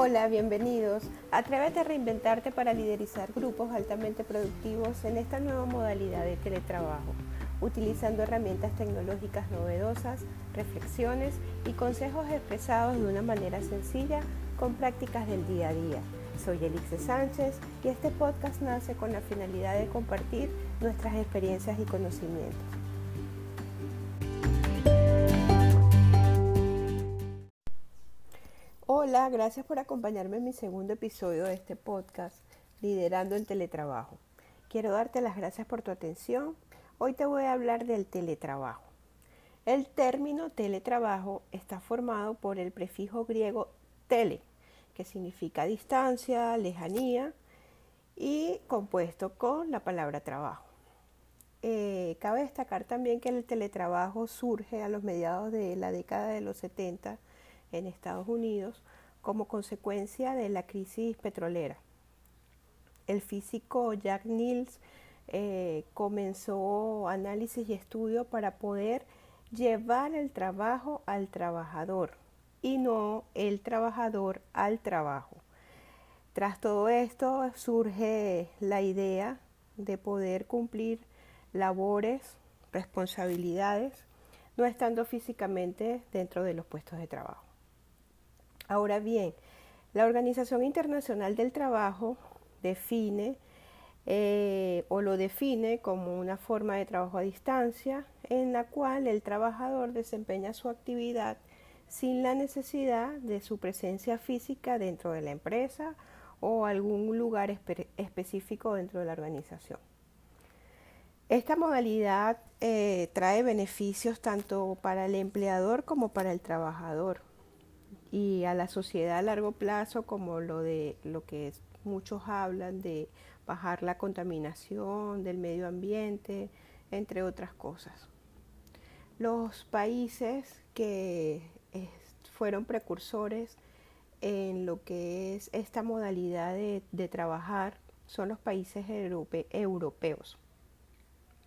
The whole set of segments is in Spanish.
Hola, bienvenidos. Atrévete a reinventarte para liderizar grupos altamente productivos en esta nueva modalidad de teletrabajo, utilizando herramientas tecnológicas novedosas, reflexiones y consejos expresados de una manera sencilla con prácticas del día a día. Soy Elixe Sánchez y este podcast nace con la finalidad de compartir nuestras experiencias y conocimientos. Hola, gracias por acompañarme en mi segundo episodio de este podcast, Liderando el Teletrabajo. Quiero darte las gracias por tu atención. Hoy te voy a hablar del teletrabajo. El término teletrabajo está formado por el prefijo griego tele, que significa distancia, lejanía, y compuesto con la palabra trabajo. Eh, cabe destacar también que el teletrabajo surge a los mediados de la década de los 70 en Estados Unidos como consecuencia de la crisis petrolera. El físico Jack Niels eh, comenzó análisis y estudio para poder llevar el trabajo al trabajador y no el trabajador al trabajo. Tras todo esto surge la idea de poder cumplir labores, responsabilidades, no estando físicamente dentro de los puestos de trabajo. Ahora bien, la Organización Internacional del Trabajo define eh, o lo define como una forma de trabajo a distancia en la cual el trabajador desempeña su actividad sin la necesidad de su presencia física dentro de la empresa o algún lugar específico dentro de la organización. Esta modalidad eh, trae beneficios tanto para el empleador como para el trabajador y a la sociedad a largo plazo como lo de lo que muchos hablan de bajar la contaminación del medio ambiente, entre otras cosas. Los países que fueron precursores en lo que es esta modalidad de, trabajar son los países europeos.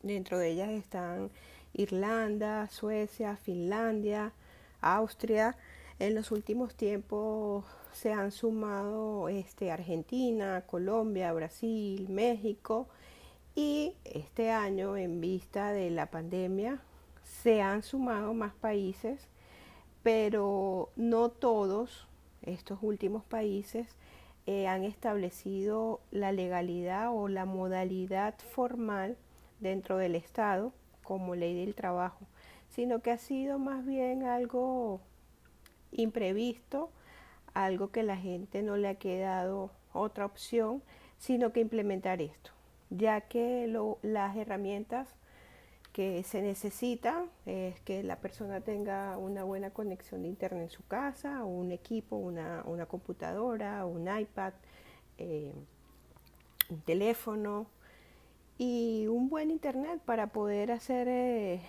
Dentro de ellas están Irlanda, Suecia, Finlandia, Austria, en los últimos tiempos se han sumado este, Argentina, Colombia, Brasil, México y este año en vista de la pandemia se han sumado más países, pero no todos estos últimos países eh, han establecido la legalidad o la modalidad formal dentro del Estado como ley del trabajo, sino que ha sido más bien algo imprevisto, algo que la gente no le ha quedado otra opción, sino que implementar esto, ya que las herramientas que se necesitan es que la persona tenga una buena conexión de internet en su casa, un equipo, una, computadora, un iPad, eh, un teléfono y un buen internet para poder hacer eh,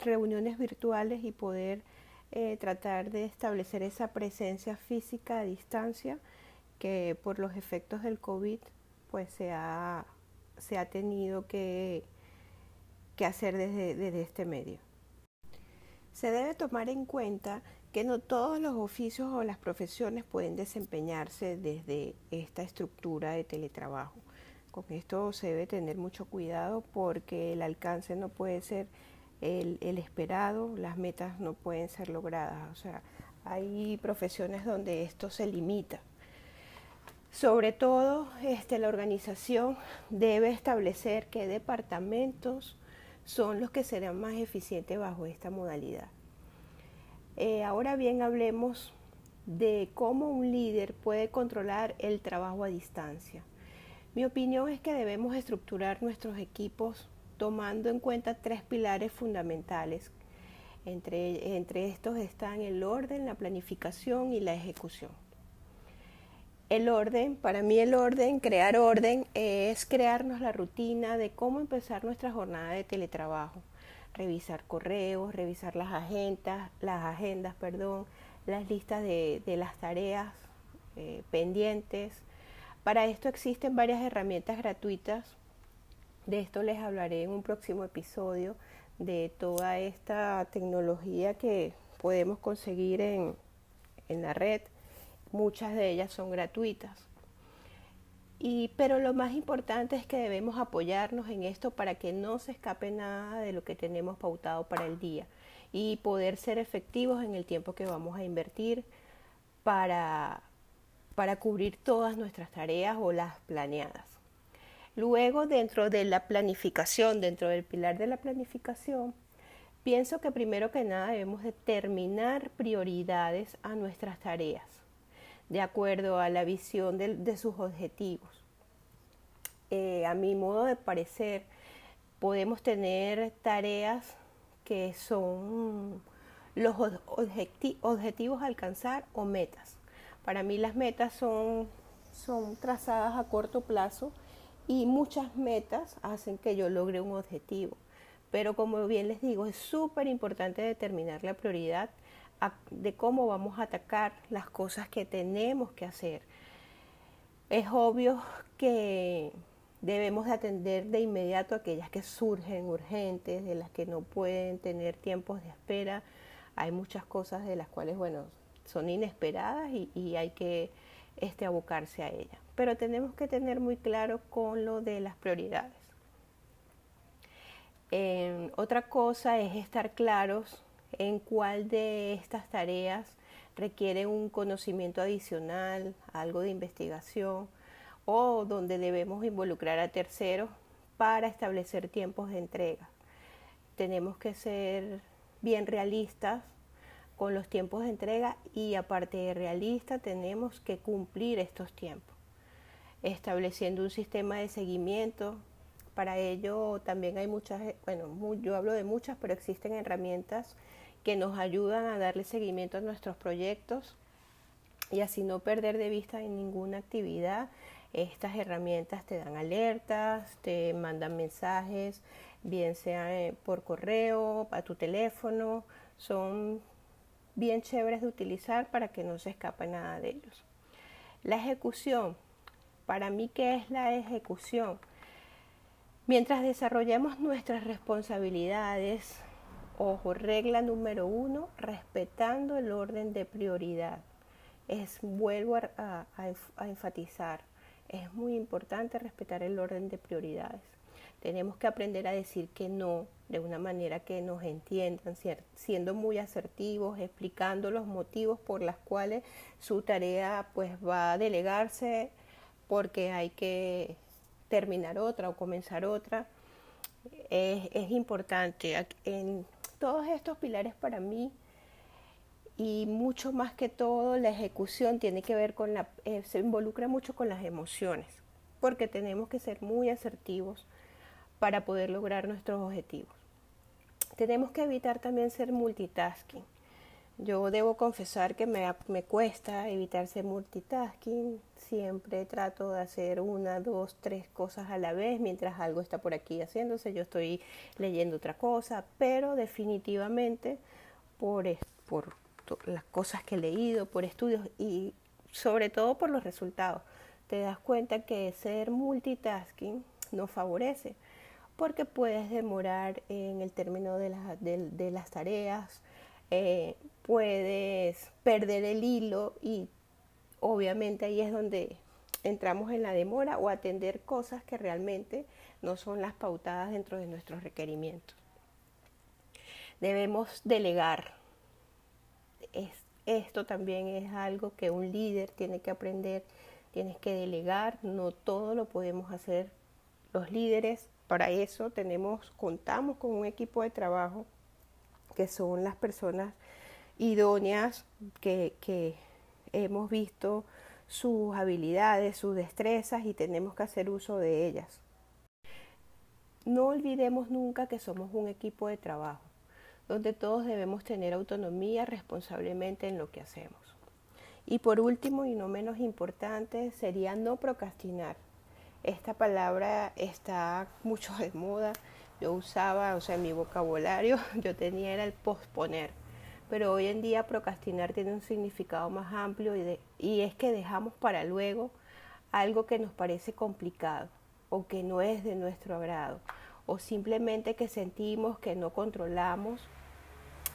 reuniones virtuales y poder eh, tratar de establecer esa presencia física a distancia que por los efectos del COVID pues se ha, se ha tenido que, que hacer desde, desde este medio. Se debe tomar en cuenta que no todos los oficios o las profesiones pueden desempeñarse desde esta estructura de teletrabajo. Con esto se debe tener mucho cuidado porque el alcance no puede ser el, esperado, las metas no pueden ser logradas. O sea, hay profesiones donde esto se limita. Sobre todo, este, la organización debe establecer qué departamentos son los que serán más eficientes bajo esta modalidad. Eh, ahora bien, hablemos de cómo un líder puede controlar el trabajo a distancia. Mi opinión es que debemos estructurar nuestros equipos tomando en cuenta tres pilares fundamentales. Entre, entre estos están el orden, la planificación y la ejecución. El orden, para mí el orden, crear orden, es crearnos la rutina de cómo empezar nuestra jornada de teletrabajo. Revisar correos, revisar las agendas, las agendas, perdón, las listas de, las tareas eh, pendientes. Para esto existen varias herramientas gratuitas de esto les hablaré en un próximo episodio de toda esta tecnología que podemos conseguir en, la red muchas de ellas son gratuitas. Y, pero lo más importante es que debemos apoyarnos en esto para que no se escape nada de lo que tenemos pautado para el día y poder ser efectivos en el tiempo que vamos a invertir para, para cubrir todas nuestras tareas o las planeadas. Luego, dentro de la planificación, dentro del pilar de la planificación, pienso que primero que nada debemos determinar prioridades a nuestras tareas, de acuerdo a la visión de, sus objetivos. Eh, a mi modo de parecer, podemos tener tareas que son los objetivos a alcanzar o metas. Para mí las metas son, son trazadas a corto plazo y muchas metas hacen que yo logre un objetivo. Pero como bien les digo, es súper importante determinar la prioridad de cómo vamos a atacar las cosas que tenemos que hacer. Es obvio que debemos de atender de inmediato aquellas que surgen urgentes, de las que no pueden tener tiempos de espera. Hay muchas cosas de las cuales, bueno, son inesperadas y, hay que este, abocarse a ellas. Pero tenemos que tener muy claro con lo de las prioridades. otra cosa es estar claros en cuál de estas tareas requiere un conocimiento adicional, algo de investigación o donde debemos involucrar a terceros para establecer tiempos de entrega. Tenemos que ser bien realistas con los tiempos de entrega y aparte de realista tenemos que cumplir estos tiempos, estableciendo un sistema de seguimiento. Para ello también hay muchas, bueno, yo hablo de muchas, pero existen herramientas que nos ayudan a darle seguimiento a nuestros proyectos y así no perder de vista en ninguna actividad. Estas herramientas te dan alertas, te mandan mensajes, bien sea eh, por correo, a tu teléfono, son bien chéveres de utilizar para que no se escape nada de ellos. La ejecución. Para mí, ¿qué es la ejecución? Mientras desarrollamos nuestras responsabilidades, ojo, regla número uno, respetando el orden de prioridad. Es, vuelvo a enfatizar, es muy importante respetar el orden de prioridades. Tenemos que aprender a decir que no de una manera que nos entiendan, siendo muy asertivos, explicando los motivos por los cuales su tarea pues va a delegarse porque hay que terminar otra o comenzar otra. Es, importante. En todos estos pilares para mí y mucho más que todo la ejecución tiene que ver con la, eh, se involucra mucho con las emociones, porque tenemos que ser muy asertivos para poder lograr nuestros objetivos. Tenemos que evitar también ser multitasking. Yo debo confesar que me, me cuesta evitar ser multitasking. Siempre trato de hacer una, dos, tres cosas a la vez mientras algo está por aquí haciéndose. Yo estoy leyendo otra cosa, pero definitivamente por, por las cosas que he leído, por estudios y sobre todo por los resultados, te das cuenta que ser multitasking no favorece porque puedes demorar en el término de, de, las tareas, eh, puedes perder el hilo y obviamente ahí es donde entramos en la demora o atender cosas que realmente no son las pautadas dentro de nuestros requerimientos. Debemos delegar. esto también es algo que un líder tiene que aprender, tienes que delegar, no todo lo podemos hacer los líderes, para eso tenemos, contamos con un equipo de trabajo que son las personas idóneas que, que hemos visto sus habilidades, sus destrezas y tenemos que hacer uso de ellas. No olvidemos nunca que somos un equipo de trabajo, donde todos debemos tener autonomía responsablemente en lo que hacemos. Y por último y no menos importante sería no procrastinar. Esta palabra está mucho de moda. Yo usaba, o sea, mi vocabulario yo tenía era el posponer. Pero hoy en día procrastinar tiene un significado más amplio y, y es que dejamos para luego algo que nos parece complicado o que no es de nuestro agrado o simplemente que sentimos que no controlamos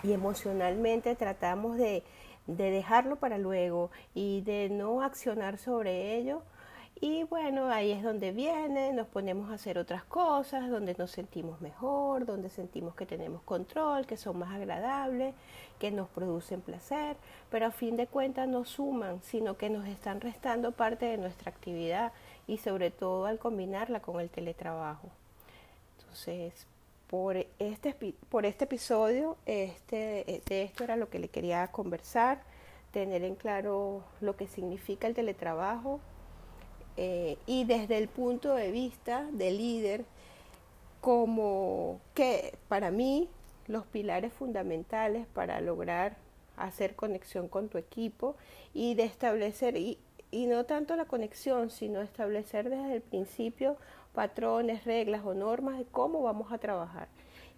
y emocionalmente tratamos de, de dejarlo para luego y de no accionar sobre ello. Y bueno, ahí es donde viene, nos ponemos a hacer otras cosas, donde nos sentimos mejor, donde sentimos que tenemos control, que son más agradables, que nos producen placer, pero a fin de cuentas no suman, sino que nos están restando parte de nuestra actividad y sobre todo al combinarla con el teletrabajo. Entonces, por este, por este episodio, este, de esto era lo que le quería conversar, tener en claro lo que significa el teletrabajo eh, y desde el punto de vista del líder, como que para mí los pilares fundamentales para lograr hacer conexión con tu equipo y de establecer, y, y no tanto la conexión, sino establecer desde el principio patrones, reglas o normas de cómo vamos a trabajar.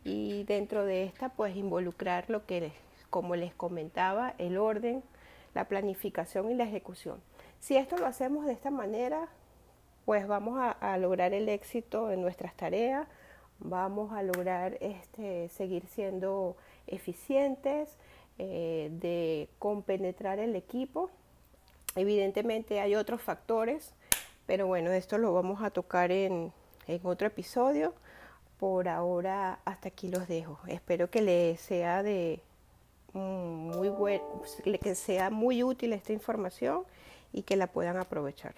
Y dentro de esta, pues involucrar lo que, como les comentaba, el orden, la planificación y la ejecución. Si esto lo hacemos de esta manera, pues vamos a, lograr el éxito en nuestras tareas, vamos a lograr este, seguir siendo eficientes, eh, de compenetrar el equipo. Evidentemente hay otros factores pero bueno, esto lo vamos a tocar en, otro episodio. Por ahora hasta aquí los dejo. Espero que les sea de mm, muy que sea muy útil esta información y que la puedan aprovechar.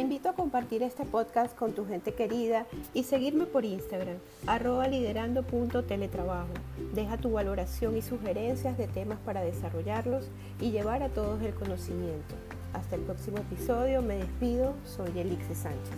invito a compartir este podcast con tu gente querida y seguirme por Instagram, arroba liderando.teletrabajo. Deja tu valoración y sugerencias de temas para desarrollarlos y llevar a todos el conocimiento. Hasta el próximo episodio, me despido, soy Elixir Sánchez.